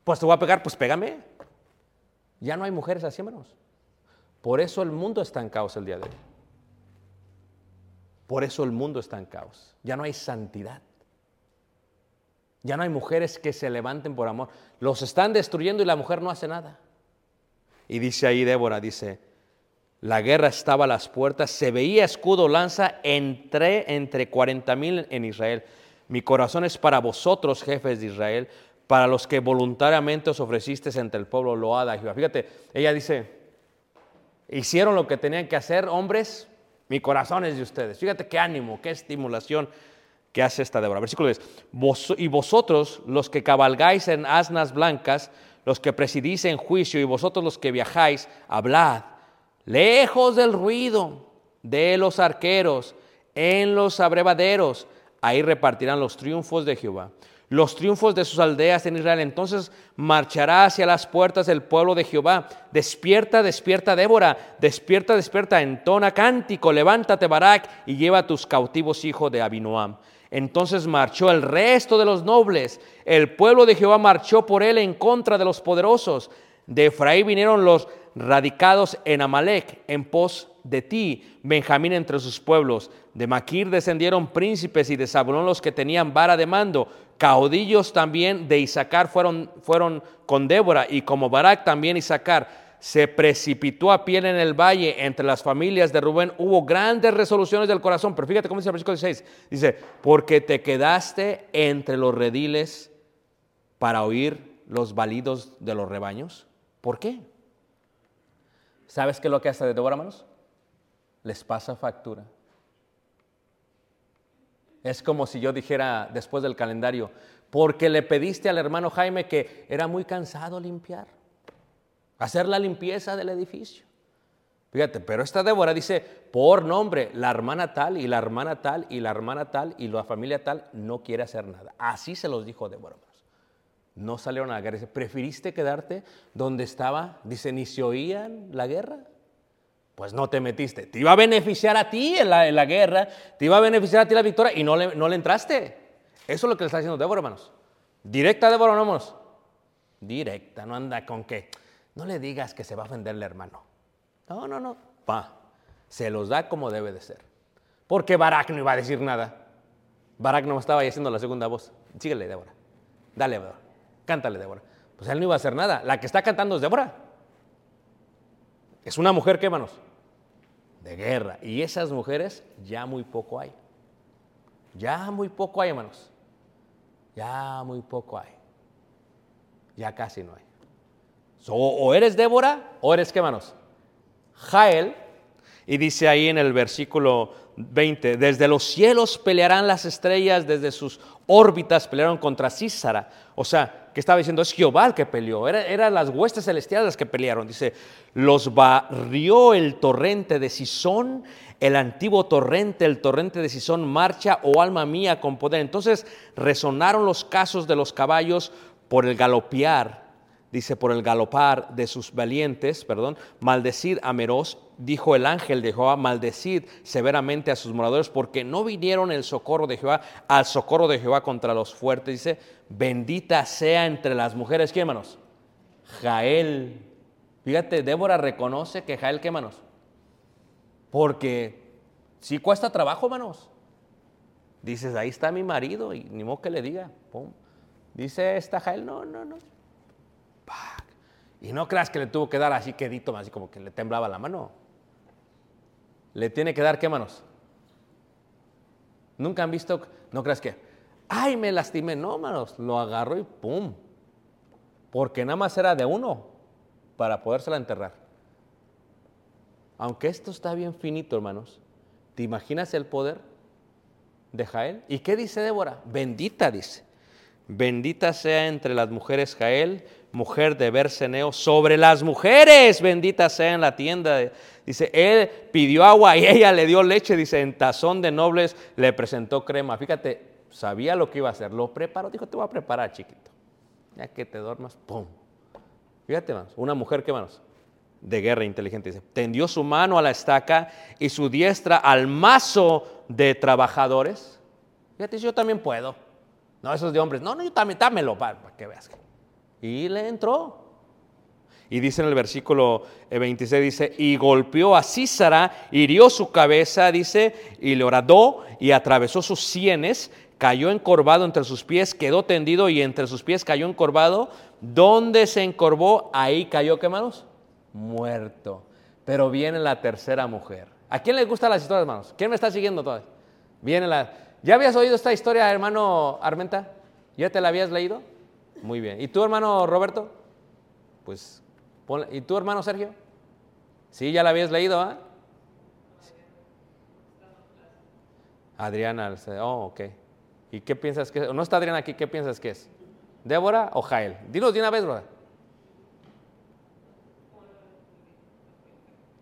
Pues te voy a pegar, pues pégame. Ya no hay mujeres así, hermanos. Por eso el mundo está en caos el día de hoy. Por eso el mundo está en caos. Ya no hay santidad. Ya no hay mujeres que se levanten por amor. Los están destruyendo y la mujer no hace nada. Y dice ahí Débora, dice, la guerra estaba a las puertas, se veía escudo, lanza, entré entre 40 mil en Israel. Mi corazón es para vosotros, jefes de Israel, para los que voluntariamente os ofrecisteis entre el pueblo, loada Jehová. Fíjate, ella dice, hicieron lo que tenían que hacer, hombres, mi corazón es de ustedes. Fíjate qué ánimo, qué estimulación que hace esta Débora. Versículo 10. y vosotros, los que cabalgáis en asnas blancas, los que presidís en juicio, y vosotros los que viajáis, hablad, lejos del ruido de los arqueros, en los abrevaderos, ahí repartirán los triunfos de Jehová los triunfos de sus aldeas en Israel. Entonces marchará hacia las puertas del pueblo de Jehová. Despierta, despierta, Débora. Despierta, despierta. Entona cántico. Levántate, Barak, y lleva a tus cautivos hijos de Abinoam. Entonces marchó el resto de los nobles. El pueblo de Jehová marchó por él en contra de los poderosos. De Efraín vinieron los radicados en Amalek, en pos de ti, Benjamín entre sus pueblos. De Maquir descendieron príncipes y de Zabulón los que tenían vara de mando. Caudillos también de Isaacar fueron, fueron con Débora y como Barak también Isaacar se precipitó a pie en el valle entre las familias de Rubén. Hubo grandes resoluciones del corazón. Pero fíjate cómo dice el versículo 16. Dice, porque te quedaste entre los rediles para oír los balidos de los rebaños. ¿Por qué? ¿Sabes qué es lo que hace de Débora, hermanos? Les pasa factura. Es como si yo dijera después del calendario, porque le pediste al hermano Jaime que era muy cansado limpiar, hacer la limpieza del edificio. Fíjate, pero esta Débora dice por nombre, la hermana tal y la hermana tal y la hermana tal y la familia tal no quiere hacer nada. Así se los dijo Débora. No salieron a la guerra. ¿Preferiste quedarte donde estaba? Dice, ni se oían la guerra. Pues no te metiste. Te iba a beneficiar a ti en la, guerra, te iba a beneficiar a ti la victoria y no le, entraste. Eso es lo que le está diciendo Débora, hermanos. Directa, Débora, no, hermanos. Directa, no anda con qué. No le digas que se va a ofender el hermano. No, no, no. Pa, se los da como debe de ser. Porque Barak no iba a decir nada. Barak no estaba haciendo la segunda voz. Síguele, Débora. Dale, Débora. Cántale, Débora. Pues él no iba a hacer nada. La que está cantando es Débora. Es una mujer, ¿qué, hermanos? De guerra. Y esas mujeres ya muy poco hay. Ya muy poco hay, hermanos. Ya muy poco hay. Ya casi no hay. o eres Débora o eres, ¿qué, hermanos? Jael. Y dice ahí en el versículo 20, desde los cielos pelearán las estrellas, desde sus órbitas pelearon contra Císara. O sea, que estaba diciendo, es Jehová el que peleó, eran era las huestes celestiales las que pelearon. Dice, los barrió el torrente de Sison, el antiguo torrente, el torrente de Sison, marcha, oh alma mía, con poder. Entonces resonaron los casos de los caballos por el galopear dice, por el galopar de sus valientes, perdón, maldecid a Meroz, dijo el ángel de Jehová, maldecid severamente a sus moradores, porque no vinieron el socorro de Jehová, al socorro de Jehová contra los fuertes. Dice, bendita sea entre las mujeres, ¿quién, hermanos? Jael. Fíjate, Débora reconoce que Jael, ¿qué, hermanos? Porque si cuesta trabajo, hermanos. Dices, ahí está mi marido, y ni modo que le diga. Dice esta Jael, no, no, no. Y no creas que le tuvo que dar así quedito, así como que le temblaba la mano. Le tiene que dar qué manos. Nunca han visto, no creas que, ay, me lastimé. No, manos, lo agarró y pum. Porque nada más era de uno para podérsela enterrar. Aunque esto está bien finito, hermanos, ¿te imaginas el poder de Jael? ¿Y qué dice Débora? Bendita dice. Bendita sea entre las mujeres Jael, mujer de Berseneo, sobre las mujeres, bendita sea en la tienda. Dice, él pidió agua y ella le dio leche, dice, en tazón de nobles le presentó crema. Fíjate, sabía lo que iba a hacer, lo preparó, dijo, te voy a preparar, chiquito. Ya que te duermas, ¡pum! Fíjate, manos, una mujer que, manos, de guerra inteligente, dice, tendió su mano a la estaca y su diestra al mazo de trabajadores. Fíjate, yo también puedo. No, esos de hombres, no, no, yo también, dámelo para, para que veas. Y le entró. Y dice en el versículo 26, eh, dice, y golpeó a Císara, hirió su cabeza, dice, y le horadó y atravesó sus sienes, cayó encorvado entre sus pies, quedó tendido y entre sus pies cayó encorvado. ¿Dónde se encorvó? Ahí cayó, ¿qué? Muerto. Pero viene la tercera mujer. ¿A quién le gustan las historias, hermanos? ¿Quién me está siguiendo todavía? Viene la... ¿Ya habías oído esta historia, hermano Armenta? ¿Ya te la habías leído? Muy bien. ¿Y tu hermano Roberto? Pues, ¿y tu hermano Sergio? Sí, ya la habías leído, ¿ah? Adriana, oh, ok. ¿Y qué piensas que es? ¿No está Adriana aquí? ¿Qué piensas que es? ¿Débora o Jael? Dinos de una vez, ¿verdad?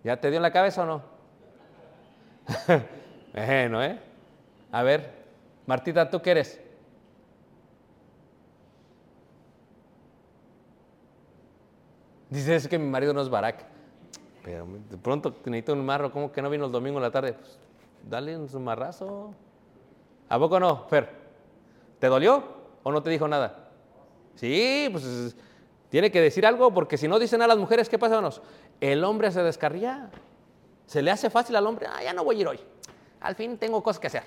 ¿Ya te dio en la cabeza o no? bueno, ¿eh? A ver, Martita, ¿tú qué eres? Dice, es que mi marido no es Barak. Pero de pronto necesito un marro, ¿cómo que no vino el domingo en la tarde? Pues, dale un marrazo. ¿A poco no, Fer? ¿Te dolió o no te dijo nada? Sí, pues tiene que decir algo porque si no dicen a las mujeres, ¿qué pasa? El hombre se descarría. Se le hace fácil al hombre, ah, ya no voy a ir hoy. Al fin tengo cosas que hacer.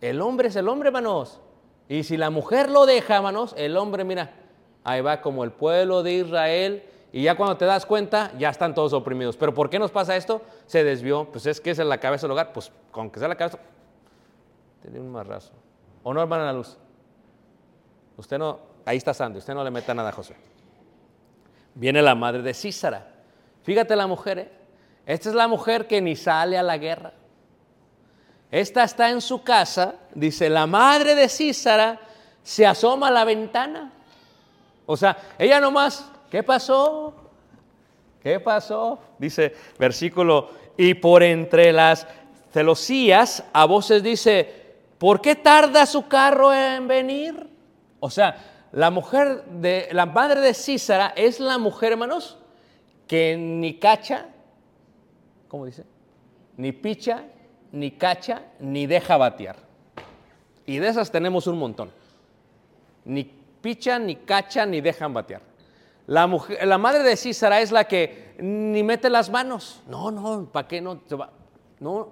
El hombre es el hombre, hermanos. Y si la mujer lo deja, hermanos, el hombre, mira, ahí va como el pueblo de Israel y ya cuando te das cuenta, ya están todos oprimidos. ¿Pero por qué nos pasa esto? Se desvió. Pues es que es en la cabeza del hogar. Pues con que sea la cabeza, te dio un marrazo. ¿O no, hermana la luz? Usted no, ahí está Sandy, usted no le meta nada a José. Viene la madre de Císara. Fíjate la mujer, ¿eh? Esta es la mujer que ni sale a la guerra. Esta está en su casa, dice, la madre de Císara se asoma a la ventana. O sea, ella nomás ¿Qué pasó? ¿Qué pasó? Dice versículo, y por entre las celosías a voces dice, ¿por qué tarda su carro en venir? O sea, la mujer de, la madre de Císara es la mujer, hermanos, que ni cacha, ¿cómo dice? Ni picha, ni cacha, ni deja batear. Y de esas tenemos un montón. Ni picha, ni cacha, ni dejan batear. La, mujer, la madre de Císara es la que ni mete las manos. No, no, ¿para qué no? No,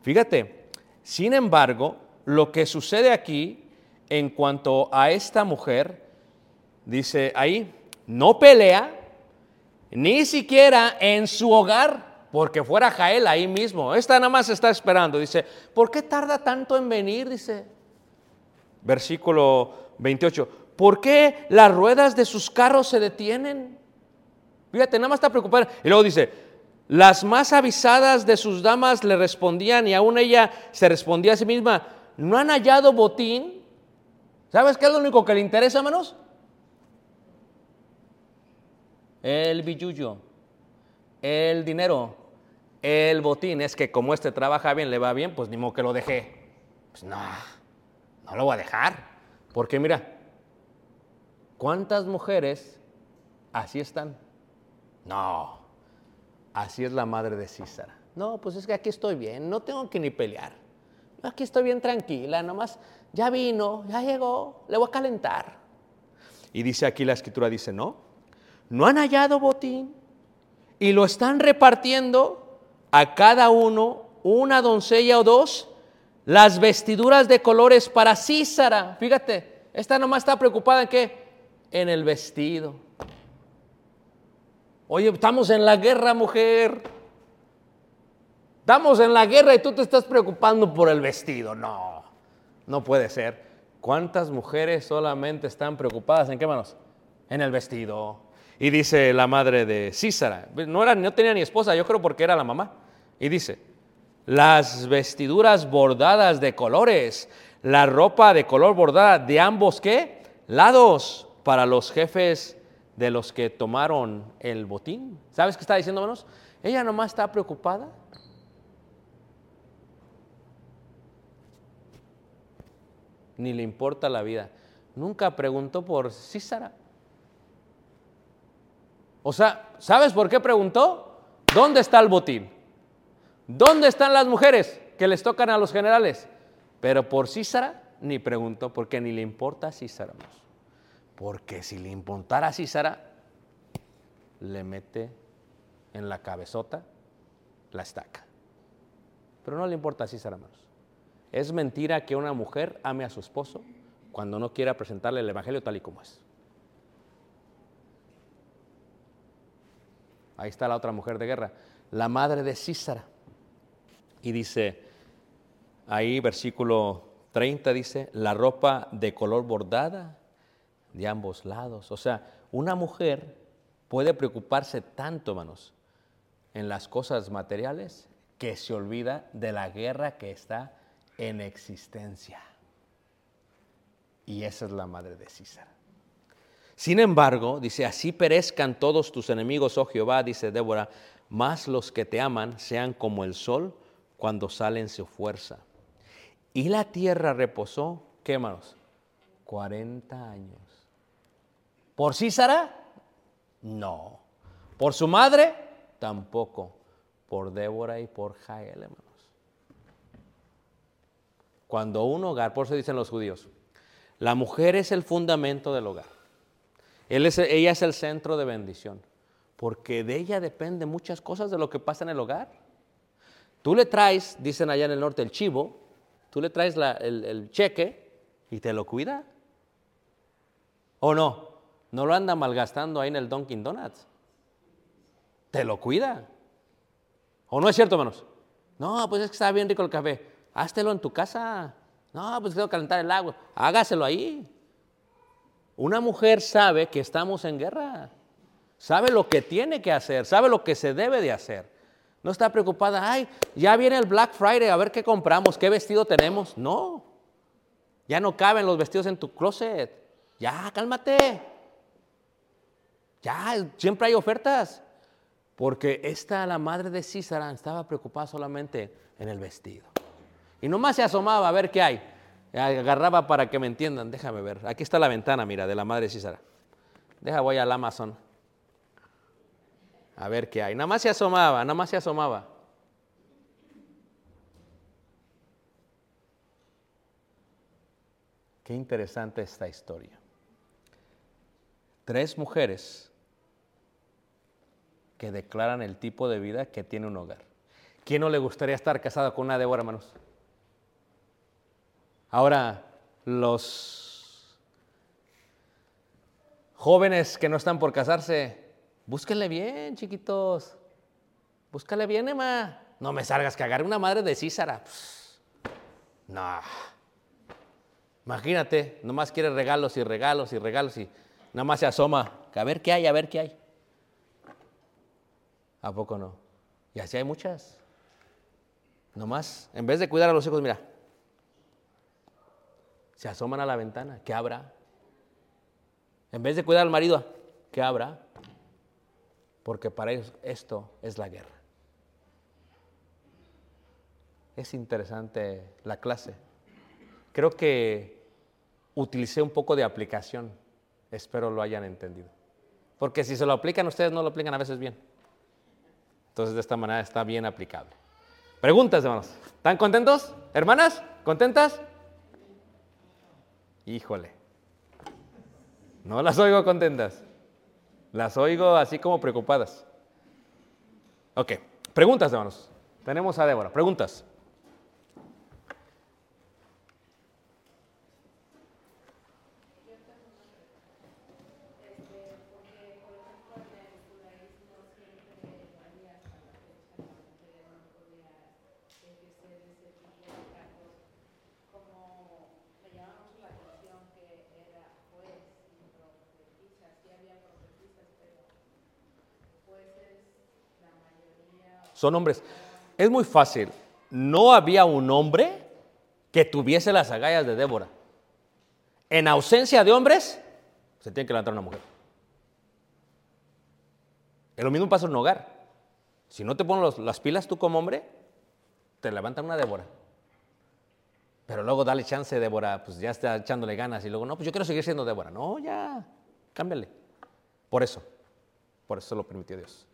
fíjate, sin embargo, lo que sucede aquí en cuanto a esta mujer, dice ahí, no pelea, ni siquiera en su hogar, porque fuera Jael ahí mismo. Esta nada más está esperando. Dice, ¿por qué tarda tanto en venir? Dice, versículo 28. ¿Por qué las ruedas de sus carros se detienen? Fíjate, nada más está preocupada. Y luego dice, las más avisadas de sus damas le respondían y aún ella se respondía a sí misma, ¿no han hallado botín? ¿Sabes qué es lo único que le interesa, hermanos? El billuyo, el dinero, el botín. Es que como este trabaja bien, le va bien, pues ni modo que lo dejé. Pues no, no lo voy a dejar. Porque mira, ¿Cuántas mujeres Así están. No, así es la madre de Císara. No, pues es que aquí estoy bien, no tengo que ni pelear. Aquí estoy bien tranquila, nomás ya vino, ya llegó, le voy a calentar. Y dice aquí la escritura, dice, no, no han hallado botín y lo están repartiendo a cada uno una doncella o dos las vestiduras de colores para Císara. Fíjate, esta nomás está preocupada en qué? En el vestido. Oye, estamos en la guerra, mujer. Estamos en la guerra y tú te estás preocupando por el vestido. No, no puede ser. ¿Cuántas mujeres solamente están preocupadas en qué manos? En el vestido. Y dice la madre de Císara, no, era, no tenía ni esposa, yo creo porque era la mamá. Y dice, las vestiduras bordadas de colores, la ropa de color bordada de ambos qué? Lados para los jefes de los que tomaron el botín. ¿Sabes qué está diciendo, menos? Ella nomás está preocupada. Ni le importa la vida. Nunca preguntó por Císara. O sea, ¿sabes por qué preguntó? ¿Dónde está el botín? ¿Dónde están las mujeres que les tocan a los generales? Pero por Císara ni preguntó, porque ni le importa a Císara. Porque si le importara a Císara, le mete en la cabezota la estaca. Pero no le importa a Císara, hermanos. Es mentira que una mujer ame a su esposo cuando no quiera presentarle el Evangelio tal y como es. Ahí está la otra mujer de guerra, la madre de Císara. Y dice, ahí versículo 30 dice, la ropa de color bordada de ambos lados. O sea, una mujer puede preocuparse tanto, hermanos, en las cosas materiales que se olvida de la guerra que está en existencia. Y esa es la madre de César. Sin embargo, dice, así perezcan todos tus enemigos, oh Jehová, dice Débora, más los que te aman sean como el sol cuando sale en su fuerza. Y la tierra reposó, ¿qué manos? 40 años. ¿Por Císara? No. ¿Por su madre? Tampoco. Por Débora y por Jael, hermanos. Cuando un hogar, por eso dicen los judíos, la mujer es el fundamento del hogar. ella es el centro de bendición, porque de ella dependen muchas cosas de lo que pasa en el hogar. Tú le traes, dicen allá en el norte, el chivo, tú le traes el, cheque y te lo cuida. ¿O no? No lo anda malgastando ahí en el Dunkin' Donuts. Te lo cuida. ¿O no es cierto, hermanos? No, pues es que está bien rico el café. Háztelo en tu casa. No, pues quiero calentar el agua. Hágaselo ahí. Una mujer sabe que estamos en guerra. Sabe lo que tiene que hacer. Sabe lo que se debe de hacer. No está preocupada, ay, ya viene el Black Friday, a ver qué compramos, qué vestido tenemos. No, ya no caben los vestidos en tu closet. Ya, cálmate. Ya, siempre hay ofertas. Porque esta, la madre de Císara, estaba preocupada solamente en el vestido. Y nomás se asomaba a ver qué hay. Agarraba para que me entiendan. Déjame ver. Aquí está la ventana, mira, de la madre de Císara. Deja, voy al Amazon a ver qué hay. Nada más se asomaba, nada más se asomaba. Qué interesante esta historia. Tres mujeres que declaran el tipo de vida que tiene un hogar. ¿Quién no le gustaría estar casado con una Débora, hermanos? Ahora, los jóvenes que no están por casarse, Búsquenle bien, chiquitos. Búscale bien, Emma. No me salgas que una madre de Císara. No. Imagínate, nomás quiere regalos y regalos y regalos y nada más se asoma. A ver qué hay, a ver qué hay. ¿A poco no? Y así hay muchas. Nomás, en vez de cuidar a los hijos, mira, se asoman a la ventana. ¿Qué habrá? En vez de cuidar al marido, ¿qué habrá? porque para ellos esto es la guerra. Es interesante la clase. Creo que utilicé un poco de aplicación. Espero lo hayan entendido. porque si se lo aplican ustedes no lo aplican a veces bien. Entonces de esta manera está bien aplicable. Preguntas, hermanos. ¿Están contentos? ¿Hermanas? ¿Contentas? Híjole. No las oigo contentas. Las oigo así como preocupadas. Ok. Preguntas, hermanos. Tenemos a Débora. Preguntas. Son hombres. Es muy fácil. No había un hombre que tuviese las agallas de Débora. En ausencia de hombres, se tiene que levantar una mujer. Es lo mismo pasa en hogar. Si no te ponen los- las pilas tú como hombre, te levantan una Débora. Pero luego dale chance, Débora, pues ya está echándole ganas. Y luego, no, pues yo quiero seguir siendo Débora. No, ya, cámbiale. Por eso, por eso lo permitió Dios.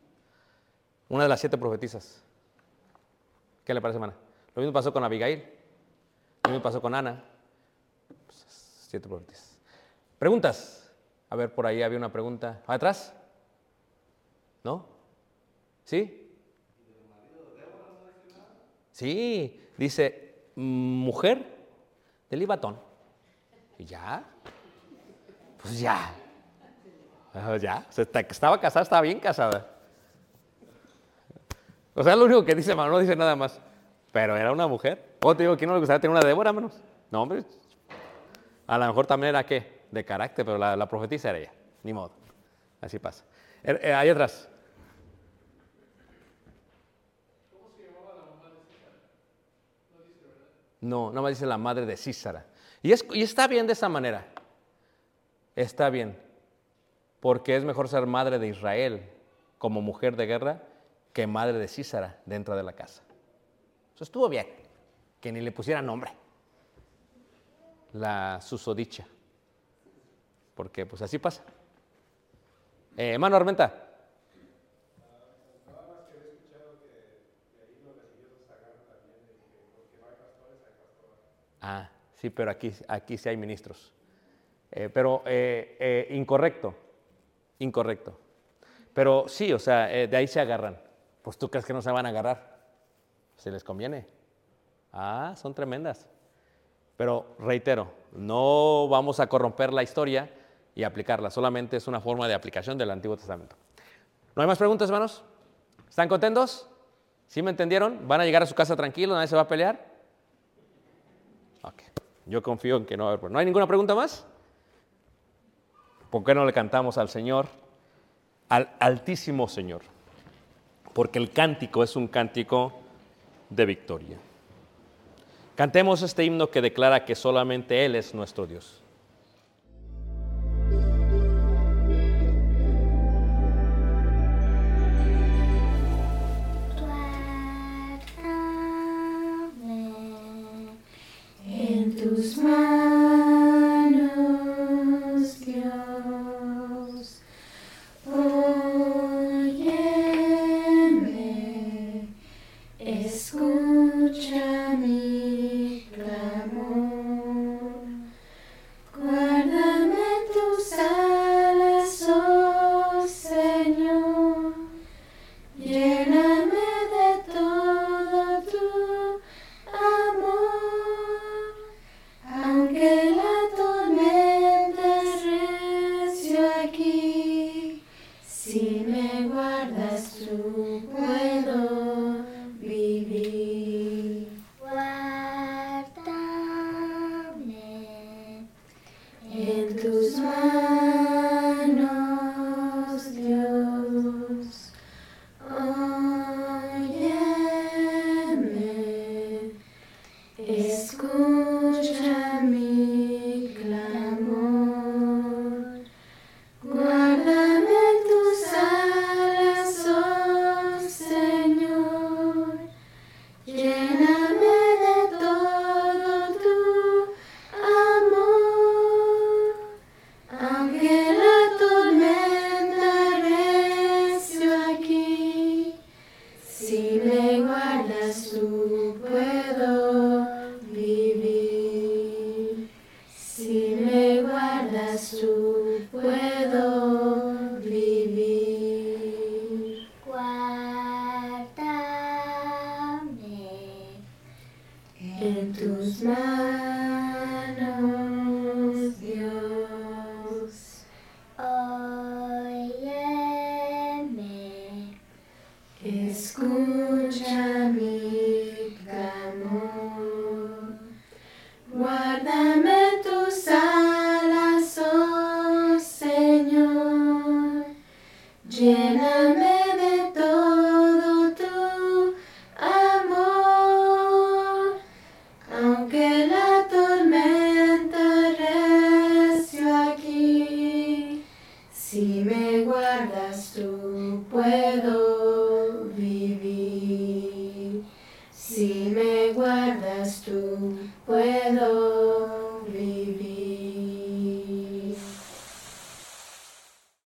Una de las siete profetizas. ¿Qué le parece, hermana? Lo mismo pasó con Abigail. Lo mismo pasó con Ana. Siete profetizas. Preguntas. A ver, por ahí había una pregunta. ¿Atrás? ¿No? ¿Sí? Sí, dice, mujer de Libatón. ¿Y ya? Pues ya. Ah, Ya, estaba casada, estaba bien casada. O sea, lo único que dice, mano, no dice nada más. Pero era una mujer. O te digo, ¿quién no le gustaría tener una Débora, menos? No, hombre. A lo mejor también era qué? De carácter, pero la, la profetisa era ella. Ni modo. Así pasa. Er- eh, ahí atrás. No, no me dice la madre de Císara. Y, es- y está bien de esa manera. Está bien. Porque es mejor ser madre de Israel como mujer de guerra que madre de Císara dentro de la casa. Eso estuvo bien. Que ni le pusiera nombre. La susodicha. Porque pues así pasa. Eh, hermano Armenta. Ah, sí, pero aquí, aquí sí hay ministros. Eh, pero eh, eh, incorrecto, incorrecto. Pero sí, o sea, eh, de ahí se agarran. Pues tú crees que no se van a agarrar. Si les conviene. Ah, son tremendas. Pero reitero, no vamos a corromper la historia y aplicarla. Solamente es una forma de aplicación del Antiguo Testamento. ¿No hay más preguntas, hermanos? ¿Están contentos? ¿Sí me entendieron? ¿Van a llegar a su casa tranquilos? ¿Nadie se va a pelear? Ok. Yo confío en que no va a haber. ¿No hay ninguna pregunta más? ¿Por qué no le cantamos al Señor? Al Altísimo Señor. Porque el cántico es un cántico de victoria. Cantemos este himno que declara que solamente Él es nuestro Dios. En tus manos,